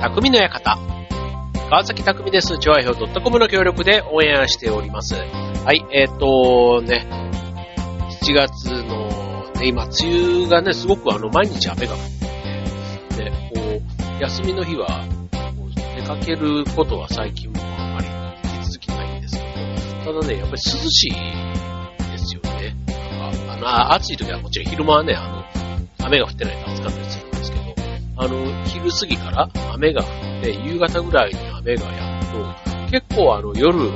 匠の館。川崎匠です。調和表 .com の協力でオンエアしております。はい、えっ、ー、とね、7月の、ね、今、梅雨がね、すごくあの、毎日雨が降ってて、ね、こう、休みの日は、出かけることは最近もあんまり引き続きないんですけど、ただね、やっぱり涼しいですよね。なんか、あの、暑い時はもちろん昼間はね、あの、雨が降ってないと暑かったです、あの、昼過ぎから雨が降って、夕方ぐらいに雨がやむと、結構あの、夜に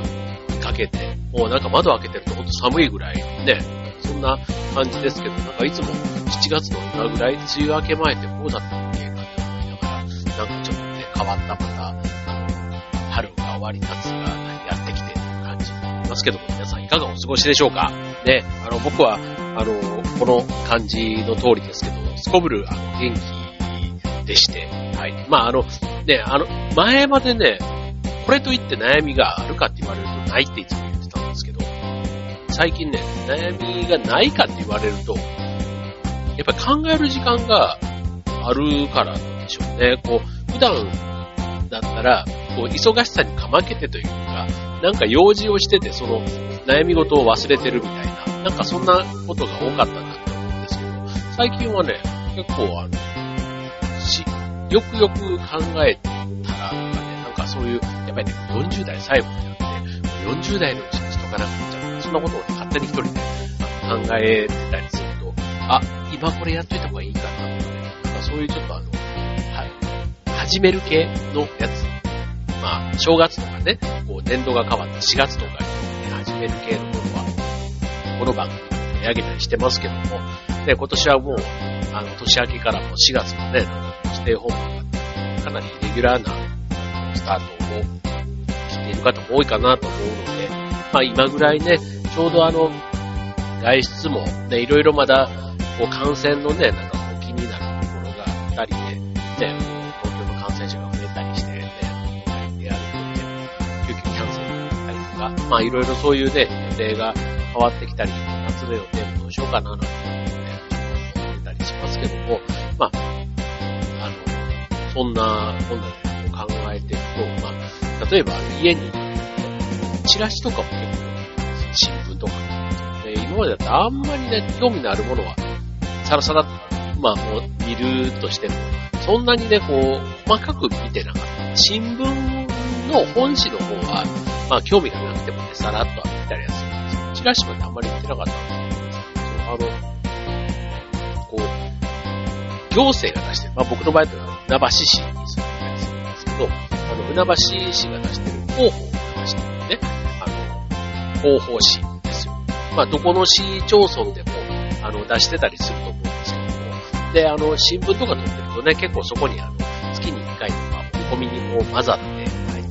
かけて、もうなんか窓開けてるとほんと寒いぐらいね、そんな感じですけど、なんかいつも7月の今ぐらい、梅雨明け前ってこうだったっけかって思いながら、なんかちょっとね、変わったまた、あの、春が終わり、夏がやってきて感じになりますけども、皆さんいかがお過ごしでしょうか。ね、あの、僕は、あの、この感じの通りですけど、すこぶる、あの、元気でして、はい。まあ、あの、ね、あの、前までね、これといって悩みがあるかって言われるとないっていつも言ってたんですけど、最近ね、悩みがないかって言われると、やっぱり考える時間があるからなんでしょうね。こう、普段だったら、こう、忙しさにかまけてというか、なんか用事をしてて、その悩み事を忘れてるみたいな、なんかそんなことが多かったなって思うんですけど、最近はね、結構あの、し、よくよく考えたらとかね、なんかそういう、やっぱりね、40代最後ってなって、40代のうちにしとかなくちゃ。そんなことをね勝手に一人で考えてたりすると、あ、今これやっといた方がいいかなとかね、なんかそういうちょっとあの、はい、始める系のやつ。まあ、正月とかね、こう、年度が変わった4月とかに、ね、始める系のものは、この番組で取り上げたりしてますけども、ね、今年はもう、あの、年明けからも4月もね、テイホームがかなりレギュラーなスタートを切っている方も多いかなと思うので、まあ今ぐらいね、ちょうどあの、外出もね、いろいろまだ、こう感染のね、なんかこう気になるところがあったりで、ね、東京の感染者が増えたりして、ね、であるので、急遽キャンセルだったりとか、まあいろいろそういうね、予定が変わってきたり、夏の予定もどうしようかななんて思ってたりしますけども、まあ、そんな、こんなで考えていくと、まあ、例えば家に、チラシとかも結構新聞とか、で今までだとあんまりね、興味のあるものは、さらさら、まあもう見るとしても、そんなにね、こう、細かく見てなかった。新聞の本誌の方は、まあ興味がなくてもね、さらっと見たりはするんですけど、チラシまであんまり見てなかったんですけど、あの、こう、行政が出してる、まあ僕の場合は船橋市。に住んでたりするんですけど、あの、船橋市が出してる。広報を流してるね、あの、広報誌ですよ。まあどこの市町村でも、あの、出してたりすると思うんですけども、で、あの、新聞とか撮ってるとね、結構そこにあの、月に1回とか、折り込みにこう混ざって入ったり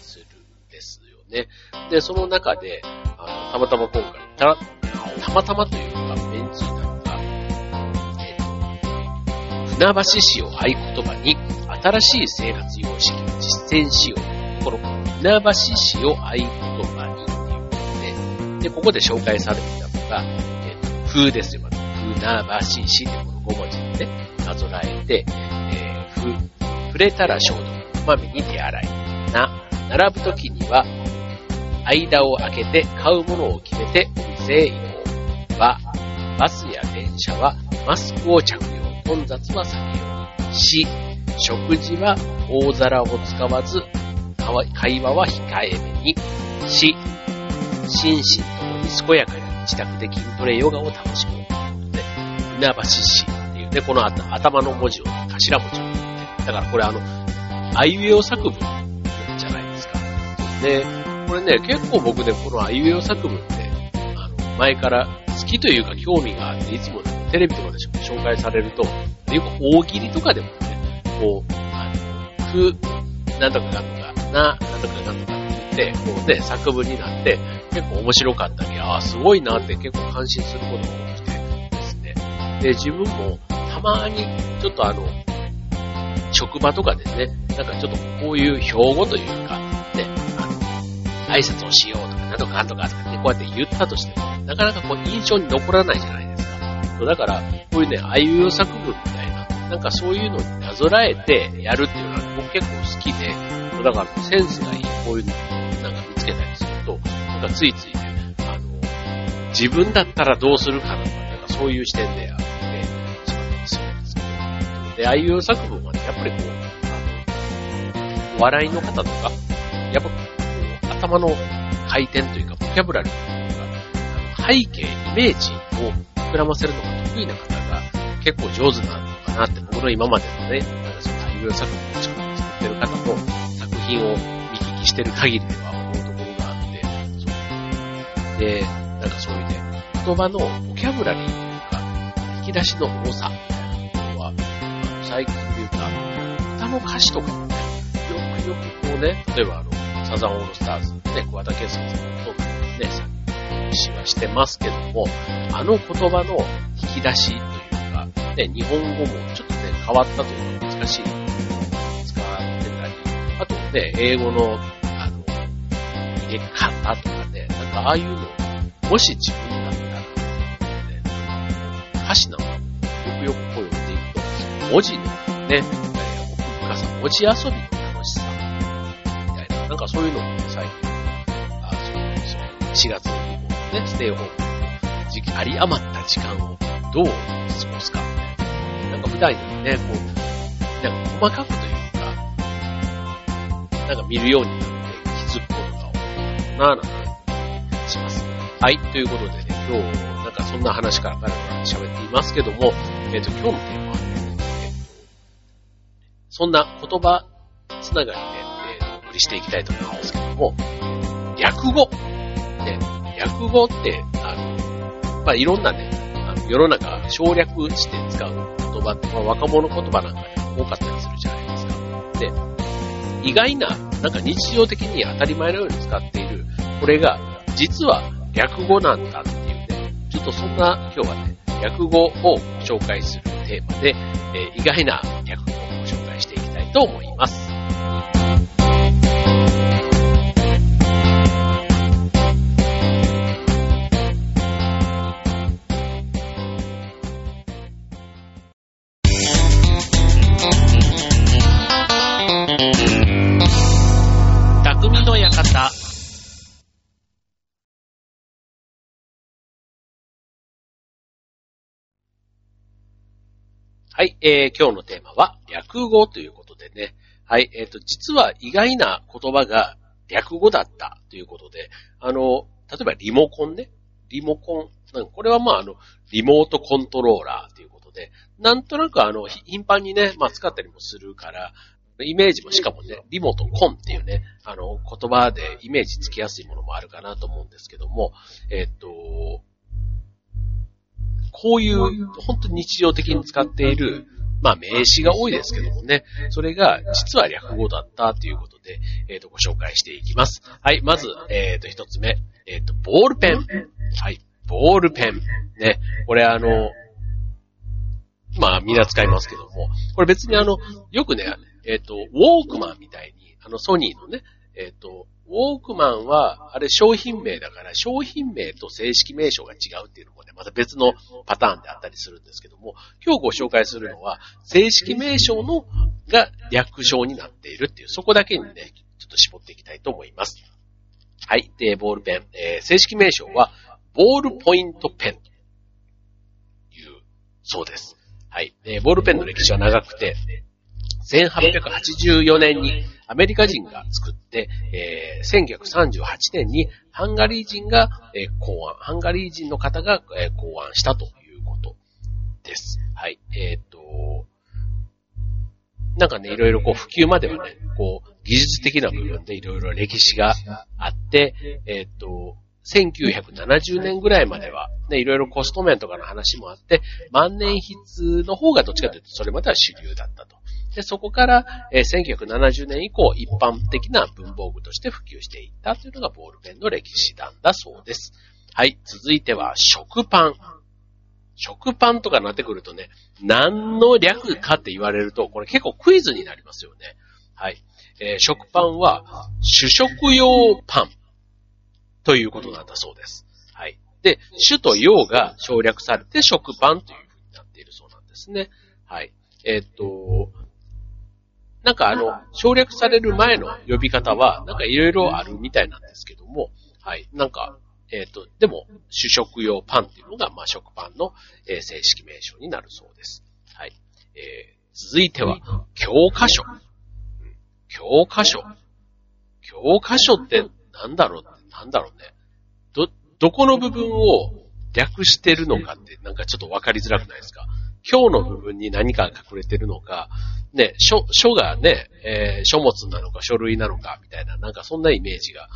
するんですよね。で、その中で、あの、たまたま今回、た、たまたまという船橋市を合言葉に、新しい生活様式を実践しよう。この、船橋市を合言葉にっていうことで、で、ここで紹介されていたのが、えっ、と、風ですよ。また船橋市ってこの5文字でね、なぞらえて、えー、ふ、触れたら消毒、こまめに手洗い。な、並ぶときには、間を空けて買うものを決めてお店へ移動。ば、バスや電車はマスクを着用。混雑は避けよう。し、食事は大皿を使わず、会話は控えめに。し、心身ともに健やかに自宅で筋トレヨガを楽しむ。で、船橋市っていうね、この頭の文字を、頭文字を。だからこれあの、あいうえお作文じゃないですか。で、これね、結構僕ね、このあいうえお作文って、あの、前から好きというか興味があって、いつも、ね、テレビとかで紹介されると、よく大喜利とかでもね、こう、あの、ふ、なんとかなんとか、な、なんとかなんとかって言って、こうね、作文になって、結構面白かったり、ああ、すごいなって結構感心することが多くてですね。で、自分もたまに、ちょっとあの、職場とかでね、なんかちょっとこういう標語というか、ね、あの、挨拶をしようとか、なんとかなんとかとかね、こうやって言ったとしても、なかなかこう印象に残らないじゃないですか。だから、こういうね、あいう作文みたいななんかそういうのになぞらえてやるっていうのは僕結構好きで、だからセンスがいい、こういうのなんか見つけたりすると、なんかついついね、あの、自分だったらどうするかなとか、なんかそういう視点であってしまったりするんですけど、で、ああいう作文はね、やっぱりこう、あの、お笑いの方とか、やっぱこう、頭の回転というか、ボキャブラリーというか、あの背景、イメージを膨らませるのが得意な方が結構上手なのかなって、僕の今までのね、なんかその大量作品を作ってる方の作品を見聞きしてる限りでは思うところがあって、そう。で、なんかそういうね、言葉のボキャブラリーというか、引き出しの多さみたいなのは、あの最近というか、歌の歌詞とかもね、よくよくこうね、例えばあの、サザンオールスターズ、ね、桑田佳祐さんとね、詩はしてますけども、あの言葉の引き出しというか、ね、日本語もちょっとね、変わったというか難しい使ってたり、あとね、英語の、あの、入れ方とかね、なんかああいうの、もし自分だったら、ね、歌詞なんかもよくよくこう読んでいくと、文字のね、奥深さ、文字遊びの楽しさ、みたいな、なんかそういうのもね、最近、あそうそう4月にね、ステイホーム時期、あり余った時間をどう過ごすか、な。んか普段よりね、こう、なんか細かくというか、なんか見るようになって気づくことが多いなぁなんてします。はい、ということでね、今日、なんかそんな話からから喋っていますけども、えっ、と、今日のテーマはね、えっ、と、そんな言葉つながりで、えーお送りしていきたいと思うんですけども、略語。ね、略語って、あの、まあ、いろんなね、あの世の中省略して使う言葉って、まあ、若者言葉なんかで多かったりするじゃないですか。で、意外な、なんか日常的に当たり前のように使っている、これが、実は略語なんだっていうね、ちょっとそんな今日はね、略語を紹介するテーマで、えー意外な略語を紹介していきたいと思います。はい、えー、今日のテーマは略語ということでね。はい、えっ、と、実は意外な言葉が略語だったということで、あの、例えばリモコンね。リモコン。なんかこれはまあ、あの、リモートコントローラーということで、なんとなくあの、頻繁にね、まあ使ったりもするから、イメージもしかもね、リモとコンっていうね、あの、言葉でイメージつきやすいものもあるかなと思うんですけども、えっと、こういう、本当に日常的に使っている、まあ名詞が多いですけどもね、それが実は略語だったということで、えっ、と、ご紹介していきます。はい、まず、えっ、と、一つ目、えっ、と、ボールペン。はい、ボールペン。ね、これあの、まあ、みんな使いますけども、これ別にあの、よくね、えっ、と、ウォークマンみたいに、あの、ソニーのね、えっ、と、ウォークマンは、あれ商品名だから、商品名と正式名称が違うっていうのもね、また別のパターンであったりするんですけども、今日ご紹介するのは、正式名称の、が略称になっているっていう、そこだけにね、ちょっと絞っていきたいと思います。はい。で、ボールペン。えー正式名称は、ボールポイントペンという、そうです。はい。えーボールペンの歴史は長くて、1884年にアメリカ人が作って、えー1938年にハンガリー人が、えー考案、ハンガリー人の方が、えー考案したということです。はい。えーっと、なんかね、いろいろこう普及まではね、こう技術的な部分でいろいろ歴史があって、えーっと、1970年ぐらいまでは、ね、いろいろコスト面とかの話もあって、万年筆の方がどっちかというとそれまでは主流だったと。で、そこから、えー1970年以降、一般的な文房具として普及していったというのがボールペンの歴史なんだそうです。はい、続いては食パン。食パンとかなってくるとね、何の略かって言われると、これ結構クイズになりますよね。はい。えー食パンは主食用パンということなんだそうです。はい。で、主と用が省略されて食パンというふうになっているそうなんですね。はい。えっ、と、なんかあの、省略される前の呼び方は、なんかいろいろあるみたいなんですけども、はい。なんか、えっ、と、でも、主食用パンっていうのが、まあ、食パンの、えー、正式名称になるそうです。はい。えー、続いては、教科書。教科書。教科書ってなんだろうなんだろうね。ど、どこの部分を略してるのかってなんかちょっとわかりづらくないですか？今日の部分に何か隠れてるのか、ね、書、書がね、えー、書物なのか書類なのかみたいな、なんかそんなイメージが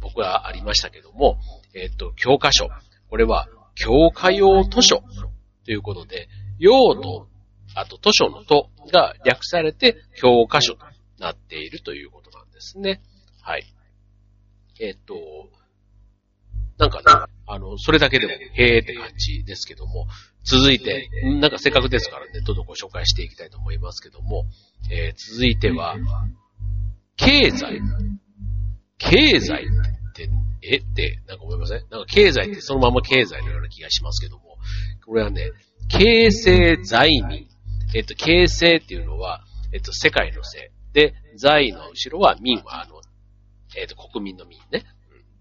僕はありましたけども、えっ、と、教科書。これは教科用図書ということで、用と、あと図書のとが略されて教科書となっているということなんですね。はい。えっ、と、なんかね、あの、それだけでも、へーって感じですけども、続いて、なんかせっかくですからね、どんどんご紹介していきたいと思いますけども、えー、続いては、経済。経済って、え？って、なんか思いません？なんか経済ってそのまま経済のような気がしますけども、これはね、形成財民。えっと、形成っていうのは、えっと、世界のせい。で、財の後ろは民は、あの、えっと、国民の民ね。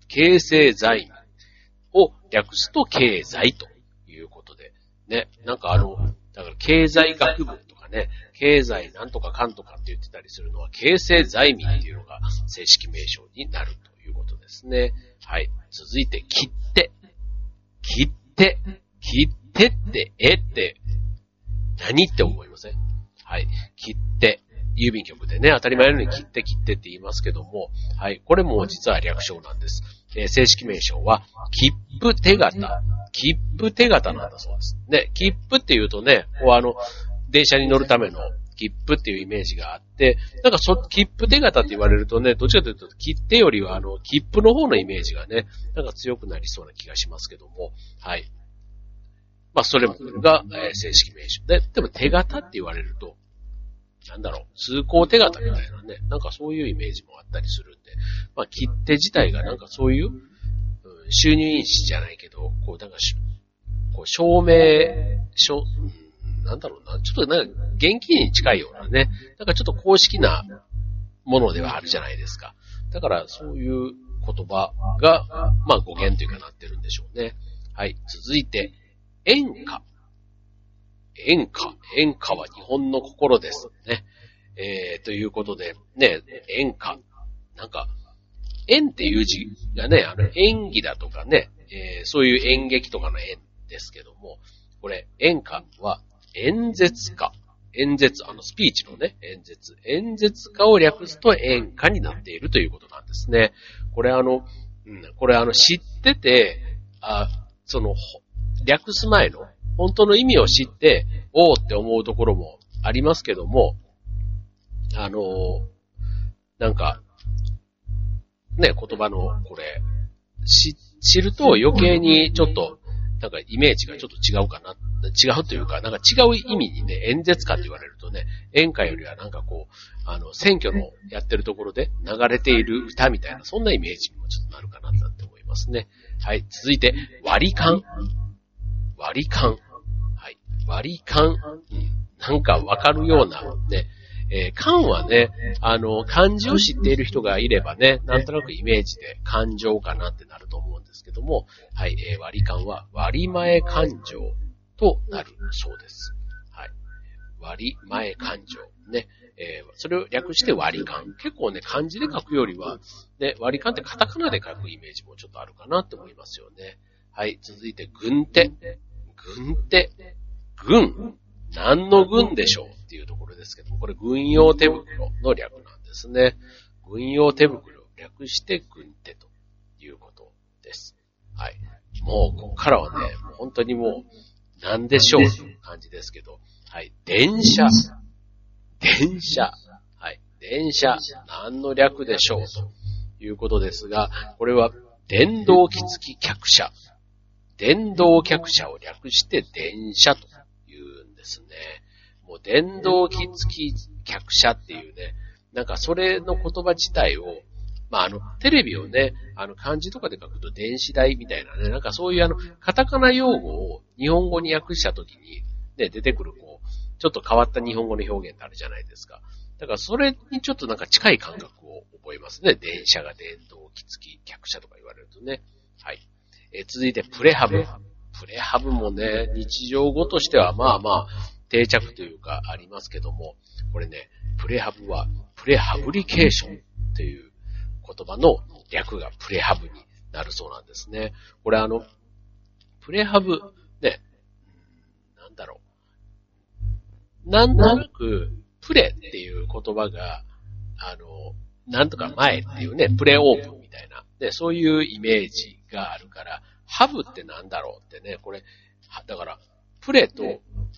形成財民を略すと経済ということで。ね、なんかあの、だから経済学部とかね、経済なんとかかんとかって言ってたりするのは、形成財民っていうのが正式名称になるということですね。はい。続いて、切って。切って。切ってって、えって、何って思いません？はい。切って。郵便局でね、当たり前のように切手切手って言いますけども、はい。これも実は略称なんです。えー、正式名称は、切符手形。切符手形なんだそうです。で、切符って言うとね、こうあの、電車に乗るための切符っていうイメージがあって、なんかそ、切符手形って言われるとね、どっちかというと切手よりはあの、切符の方のイメージがね、なんか強くなりそうな気がしますけども、はい。まあ、それが、えー、正式名称で、でも手形って言われると、なんだろう、通行手形みたいなね、なんかそういうイメージもあったりするんで、まあ、切手自体がなんかそういう、収入印紙じゃないけど、こう、なんかし、こう、証明書、うん、なんだろうな、ちょっとなんか現金に近いようなね、なんかちょっと公式なものではあるじゃないですか。だからそういう言葉が、まあ語源というかなってるんでしょうね。はい。続いて、演歌。演歌。演歌は日本の心です。ね。えー、ということで、ね、演歌。なんか、演っていう字がね、あの、演技だとかね、えー、そういう演劇とかの演ですけども、これ、演歌は演説家。演説、あの、スピーチのね、演説。演説家を略すと演歌になっているということなんですね。これあの、うん、これあの、知ってて、あ、その、略す前の本当の意味を知って、おおって思うところもありますけども、あのなんか、ね、言葉のこれ、知、知ると余計にちょっと、なんかイメージがちょっと違うかな。違うというか、なんか違う意味にね、演説家って言われるとね、演歌よりはなんかこう、あの、選挙のやってるところで流れている歌みたいな、そんなイメージにもちょっとなるかなって思いますね。はい、続いて、割り勘。割り勘。はい。割り勘。なんかわかるような、ね。えー、勘はね、あの、漢字を知っている人がいればね、なんとなくイメージで感情かなってなると思うんですけども、はい、えー、割り勘は割前感情となるそうです。はい。割前感情。ね。えー、それを略して割り勘。結構ね、漢字で書くよりは、ね、割り勘ってカタカナで書くイメージもちょっとあるかなって思いますよね。はい、続いて、軍手。軍って、軍何の軍でしょうっていうところですけども、これ軍用手袋の略なんですね。軍用手袋、略して軍手ということです。はい。もう、ここからはね、もう本当にもう、何でしょうという感じですけど、はい。電車。電車。はい。電車。何の略でしょうということですが、これは、電動機付き客車電動客車を略して電車と言うんですね。もう電動機付き客車っていうね、なんかそれの言葉自体を、まあ、あの、テレビをね、あの、漢字とかで書くと電子台みたいなね、なんかそういうあの、カタカナ用語を日本語に訳したときに、ね、出てくるこう、ちょっと変わった日本語の表現ってあるじゃないですか。だからそれにちょっとなんか近い感覚を覚えますね。電車が電動機付き客車とか言われるとね。はい。えー、続いてプレハブ。プレハブもね、日常語としてはまあまあ定着というかありますけども、これね、プレハブはプレハブリケーションっていう言葉の略がプレハブになるそうなんですね。これあの、プレハブ、ね、なんだろう。なんとなく、プレっていう言葉が、あの、なんとか前っていうね、プレオープンみたいな、で、そういうイメージがあるから、ハブってなんだろうってね、これ、だから、プレと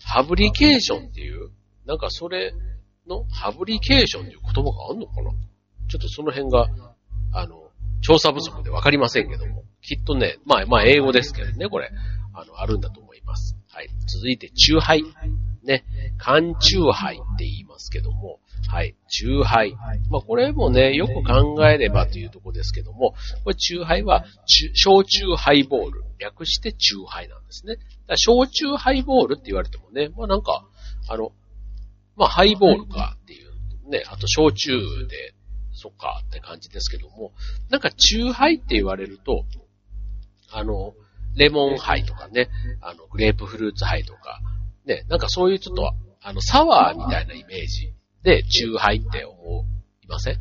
ハブリケーションっていう、なんかそれのハブリケーションっていう言葉があるのかな？ちょっとその辺が、あの、調査不足でわかりませんけども、きっとね、まあ、まあ、英語ですけどね、これ、あの、あるんだと思います。はい。続いて、中杯。ね、缶中杯って言いますけども、はい、中杯。まあ、これもね、よく考えればというところですけども、これ中杯は、焼酎ハイボール。略して中杯なんですね。だ焼酎ハイボールって言われてもね、まあなんか、あの、まあハイボールかっていうね、あと焼酎でそっかって感じですけども、なんか酎ハイって言われると、あの、レモンハイとかね、あの、グレープフルーツハイとか、ね、なんかそういうちょっと、あの、サワーみたいなイメージで、酎ハイって思いません？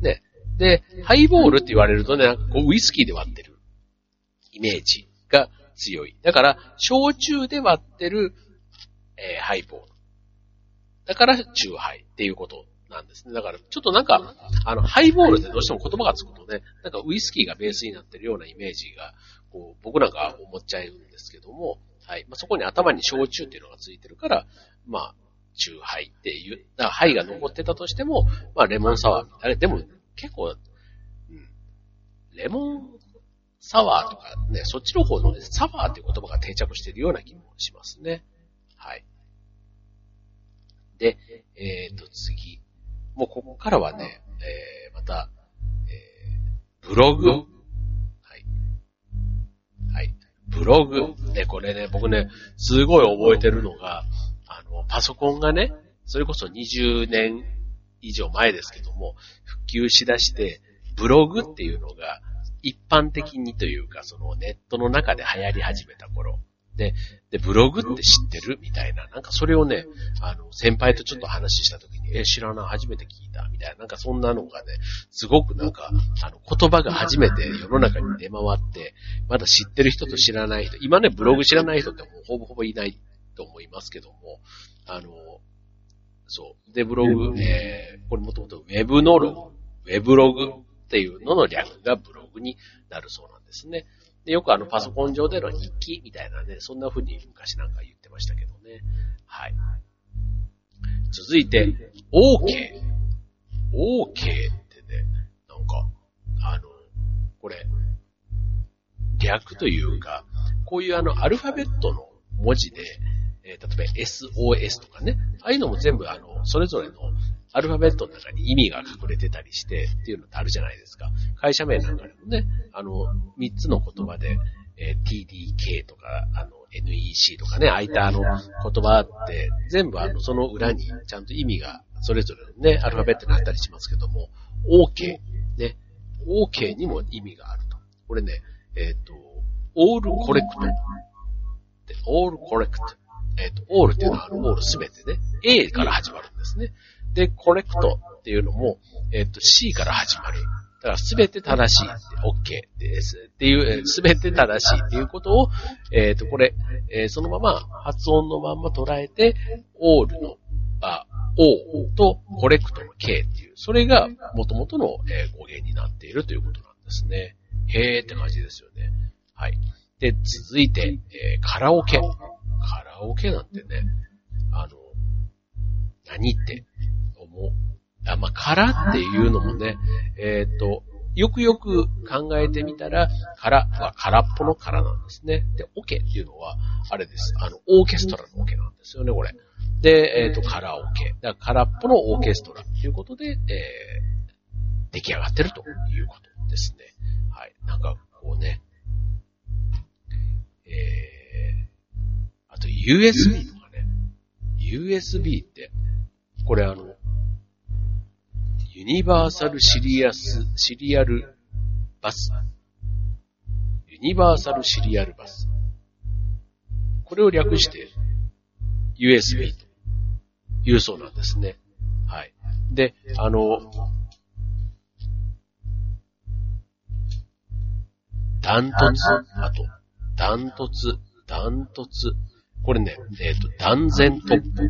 ね。で、ハイボールって言われるとね、こうウイスキーで割ってるイメージが強い。だから、焼酎で割ってる、えー、ハイボール。だから、酎ハイっていうことなんですね。だから、ちょっとなんか、あの、ハイボールってどうしても言葉がつくとね、なんかウイスキーがベースになってるようなイメージが、こう、僕なんか思っちゃうんですけども、はい。まあ、そこに頭に焼酎っていうのがついてるから、まあ、中ハイっていう、だからハイが残ってたとしても、まあ、レモンサワー。あれ、でも、結構、うん、レモンサワーとかね、そっちの方のね、サワーっていう言葉が定着しているような気もしますね。はい。で、えっ、ー、と、次。もうここからはね、えー、また、えー、ブログ。はい。はい。ブログ。ね、これね、僕ね、すごい覚えてるのが、パソコンがね、それこそ20年以上前ですけども、復旧しだして、ブログっていうのが一般的にというか、そのネットの中で流行り始めた頃、で、で、ブログって知ってる？みたいな。なんかそれをね、あの、先輩とちょっと話した時に、え、知らない、初めて聞いた、みたいな。なんかそんなのがね、すごくなんか、あの、言葉が初めて世の中に出回って、まだ知ってる人と知らない人、今ね、ブログ知らない人ってもうほぼほぼいないと思いますけども、あの、そう。で、ブログ、えー、これもともとウェブのログ、ウェブログっていうのの略がブログになるそうなんですね。で、よくあのパソコン上での日記みたいなね、そんな風に昔なんか言ってましたけどね。はい。続いて、OK。OK ってね、なんか、あの、これ、略というか、こういうあの、アルファベットの文字で、えー、例えば SOS とかね、ああいうのも全部あの、それぞれのアルファベットの中に意味が隠れてたりしてっていうのってあるじゃないですか。会社名なんかでもね、あの、三つの言葉で、えー、TDK とか、あの、NEC とかね、空いたあの言葉って、全部あの、その裏にちゃんと意味がそれぞれのね、アルファベットになったりしますけども、OK、ね、OK にも意味があると。これね、えっ、ー、と、all correct で、all correct えっ、ー、と、all っていうのは、あの、all すべてね、A から始まるんですね。で、コレクトっていうのも、えっと、C から始まる。だからすべて正しいって、OK ですっていう、すべて正しいっていうことを、えっ、と、これ、えー、そのまま発音のまんま捉えて、all の、あ、O とコレクトの K っていう、それが元々の、え語源になっているということなんですね。へーって感じですよね。はい。で、続いて、えー、カラオケ。カラオケなんてね、あの、何っても、あまあ、空っていうのもね、えっ、ー、と、よくよく考えてみたら、空は空っぽの空なんですね。で、オケっていうのは、あれです。あの、オーケストラのオケなんですよね、これ。で、えっ、ー、と、カラオケ。だから空っぽのオーケストラということで、えー、出来上がってるということですね。はい。なんか、こうね、えー、あと USB とかね。USB って、これあの、ユニバーサルシリアス、シリアルバス。ユニバーサルシリアルバス。これを略して USB というそうなんですね。はい。で、あの、ダントツ、あと、ダントツ、ダントツ、これね、えっ、ー、と、断然トップ。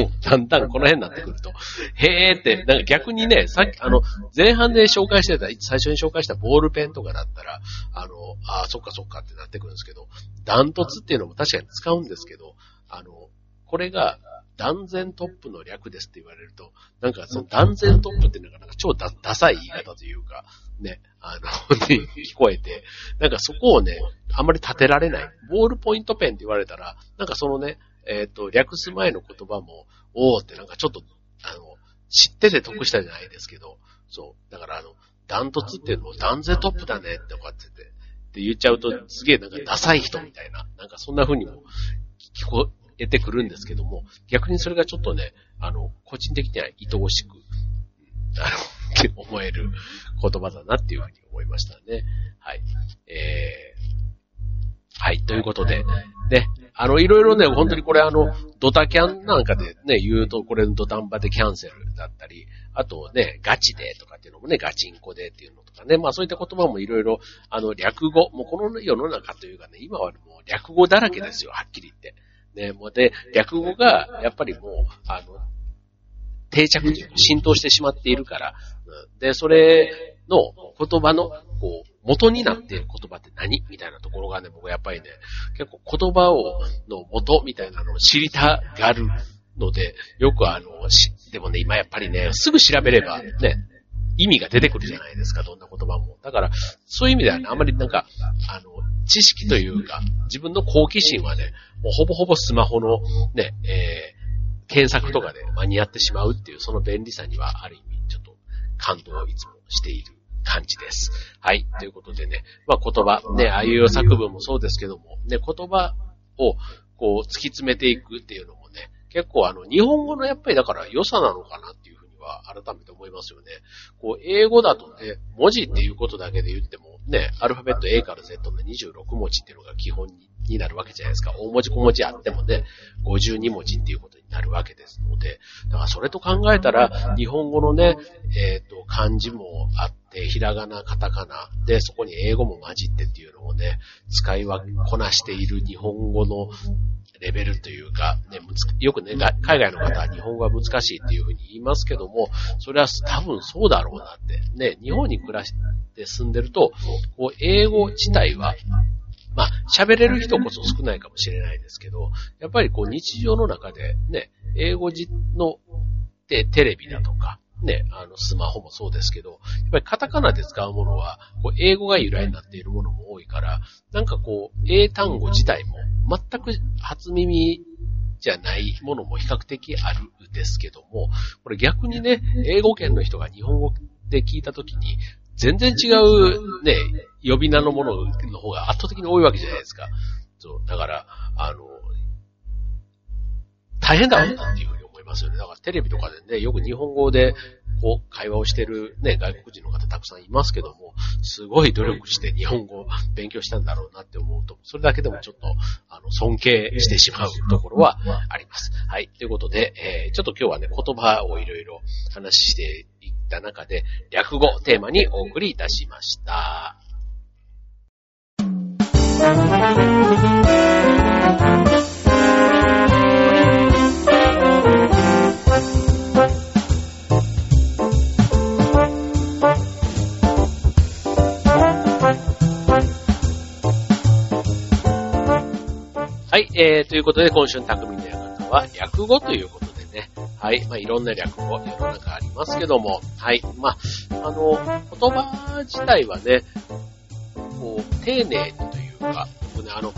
もう、だんだんこの辺になってくると、へーって、なんか逆にね、さっき、あの、前半で紹介してた、最初に紹介したボールペンとかだったら、あの、ああ、そっかそっかってなってくるんですけど、断突っていうのも確かに使うんですけど、あの、これが、断然トップの略ですって言われると、なんかその断然トップっていうのがなんか超ダダサい言い方というか、ね、あの、聞こえて、なんかそこをね、あんまり立てられない。ボールポイントペンって言われたら、なんかそのね、えっ、ー、と、略す前の言葉も、おーってなんかちょっと、あの、知ってて得したじゃないですけど、そう。だからあの、ダントツっていうのも断然トップだねってこうやってて、って言っちゃうと、すげえなんかダサい人みたいな、なんかそんな風にも聞こえてくるんですけども、逆にそれがちょっとね、あの、個人的には愛おしく、あの、って思える言葉だなっていうふうに思いましたね。はい。えー、はい、ということで、ね、あの、いろいろね、本当にこれあの、ドタキャンなんかでね、言うと、これドタンバでキャンセルだったり、あとね、ガチでとかっていうのもね、ガチンコでっていうのとかね、まあそういった言葉もいろいろ、あの、略語、もうこの世の中というかね、今はもう略語だらけですよ、はっきり言って。ね、もうで、略語が、やっぱりもう、あの、定着浸透してしまっているから、で、それの言葉の、こう、元になっている言葉って何？みたいなところがね、僕やっぱりね、結構言葉を、の元みたいなのを知りたがるので、よくあの、しでもね、今やっぱりね、すぐ調べればね、意味が出てくるじゃないですか、どんな言葉も。だから、そういう意味ではね、あんまりなんか、あの、知識というか、自分の好奇心はね、もうほぼほぼスマホのね、えー、検索とかで間に合ってしまうっていう、その便利さにはある意味、ちょっと感動をいつもしている感じです。はい。ということでね、まあ言葉、ね、あいうよ作文もそうですけども、ね、言葉をこう突き詰めていくっていうのもね、結構あの、日本語のやっぱりだから良さなのかなは改めて思いますよね。こう、英語だとね、文字っていうことだけで言っても、ね、アルファベット A から Z の26文字っていうのが基本になるわけじゃないですか。大文字小文字あってもね、52文字っていうことになるわけですので、だからそれと考えたら、日本語のね、えっ、ー、と、漢字もあって、ひらがな、カタカナ、で、そこに英語も混じってっていうのをね、使いはこなしている日本語のレベルというか、ね、よくね、海外の方は日本語は難しいっていうふうに言いますけども、それは多分そうだろうなって。ね、日本に暮らして住んでると、こう、英語自体は、まあ、喋れる人こそ少ないかもしれないですけど、やっぱりこう日常の中でね、英語のテレビだとか、ね、あの、スマホもそうですけど、やっぱりカタカナで使うものは、こう、英語が由来になっているものも多いから、なんかこう、英単語自体も全く初耳じゃないものも比較的あるんですけども、これ逆にね、英語圏の人が日本語で聞いたときに、全然違うね、呼び名のものの方が圧倒的に多いわけじゃないですか。そう、だから、あの、大変だろうなっていうふうにいますよね。だからテレビとかでね、よく日本語でこう会話をしてるね、外国人の方たくさんいますけども、すごい努力して日本語を勉強したんだろうなって思うと、それだけでもちょっと、あの、尊敬してしまうところはあります。はい。ということで、えー、ちょっと今日はね、言葉をいろいろ話していった中で、略語テーマにお送りいたしました。えー、ということで今週の匠の館は略語ということでね、はい、まあいろんな略語、世の中ありますけども、はい、まあ、あの、言葉自体はね、こう、丁寧にというか、僕ね、あの、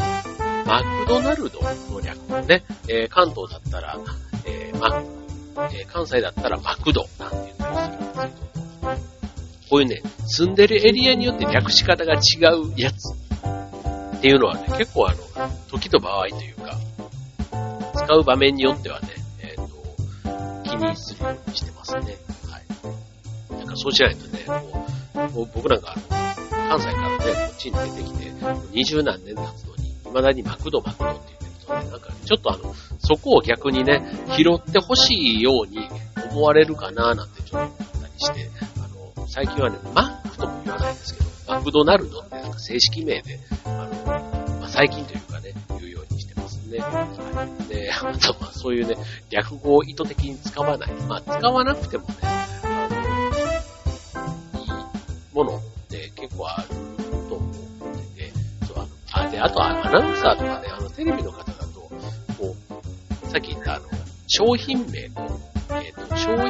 マクドナルドの略語ね、えー、関東だったら、えー、マック、えー、関西だったらマクドなんて言ったりするんですけど、こういうね、住んでるエリアによって略し方が違うやつ。っていうのはね、結構あの、時と場合というか、使う場面によってはね、えっと気にするようにしてますね。はい。なんかそうしないとね、こう僕なんか関西からね、こっちに出てきて、二十何年経つのに、未だにマクドマクドって言ってるとね、なんかちょっとあの、そこを逆にね、拾ってほしいように思われるかななんてちょっと思ったりして、あの、最近はね、マックとも言わないんですけど、マクドナルドってなんか正式名で、あの、最近というかね、言うようにしてますね。はい。で、あとまあそういうね、略語を意図的に使わない。まあ使わなくてもね、あの、いいものって結構あると思ってて、そう、あの、あ、で、あとアナウンサーとかね、あの、テレビの方だと、こう、さっき言ったあの、商品名と、えっ、ー、と、商品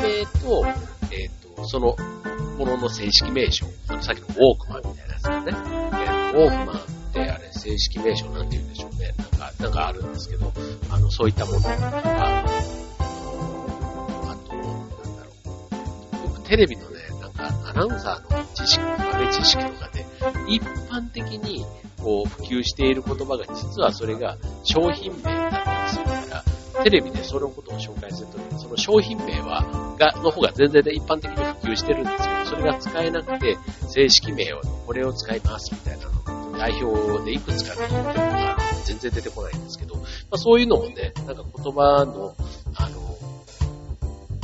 名と、えっ、ー、と、そのものの正式名称、あの、さっきのウォークマンみたいなやつがね、えー、ウォーク、正式名称なんて言うんでしょうね。なんか、なんかあるんですけど、あの、そういったものとか、あと、なんだろう。よくテレビのね、なんか、アナウンサーの知識、豆知識とかで、一般的に、こう、普及している言葉が、実はそれが商品名だったりするから、テレビでそのことを紹介するときに、その商品名は、が、の方が全然で一般的に普及してるんですけど、それが使えなくて、正式名を、これを使いますみたいな、代表でいくつかで言ってもが全然出てこないんですけど、まあ、そういうのもね、なんか言葉の、あの、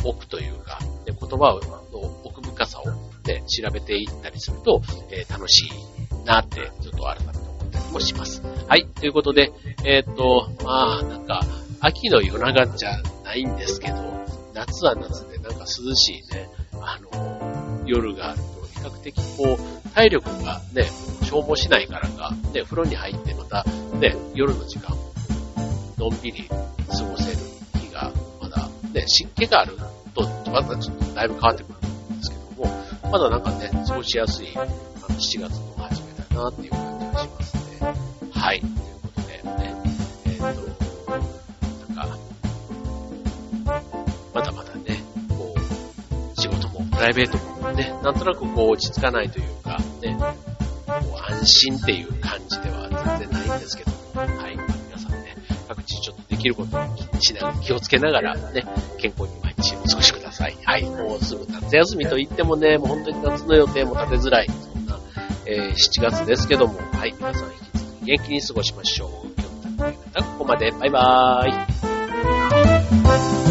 奥というか、ね、言葉の奥深さをね、調べていったりすると、えー、楽しいなって、ちょっと改めて思ったりもします。はい、ということで、えー、っと、まあ、なんか、秋の夜長じゃないんですけど、夏は夏でなんか涼しいね、あの、夜がある較的こう、体力がね、消耗しないからか、ね、風呂に入ってまたね、夜の時間のんびり過ごせる日が、まだね、湿気があると、またちょっとだいぶ変わってくると思うんですけども、まだなんかね、過ごしやすい、あの、7月の初めだなっていう感じがしますね。はい。ということでね、えっ、ー、と、プライベートもね、なんとなくこう落ち着かないというか、ね、こう安心っていう感じでは全然ないんですけども、はい、皆さんね、各地ちょっとできることをしな、気をつけながらね、健康に毎日お過ごしください。はい、もうすぐ夏休みと言ってもね、もう本当に夏の予定も立てづらい、そんな、えー、7月ですけども、はい、皆さん引き続き元気に過ごしましょう。今日のここまで、バイバーイ。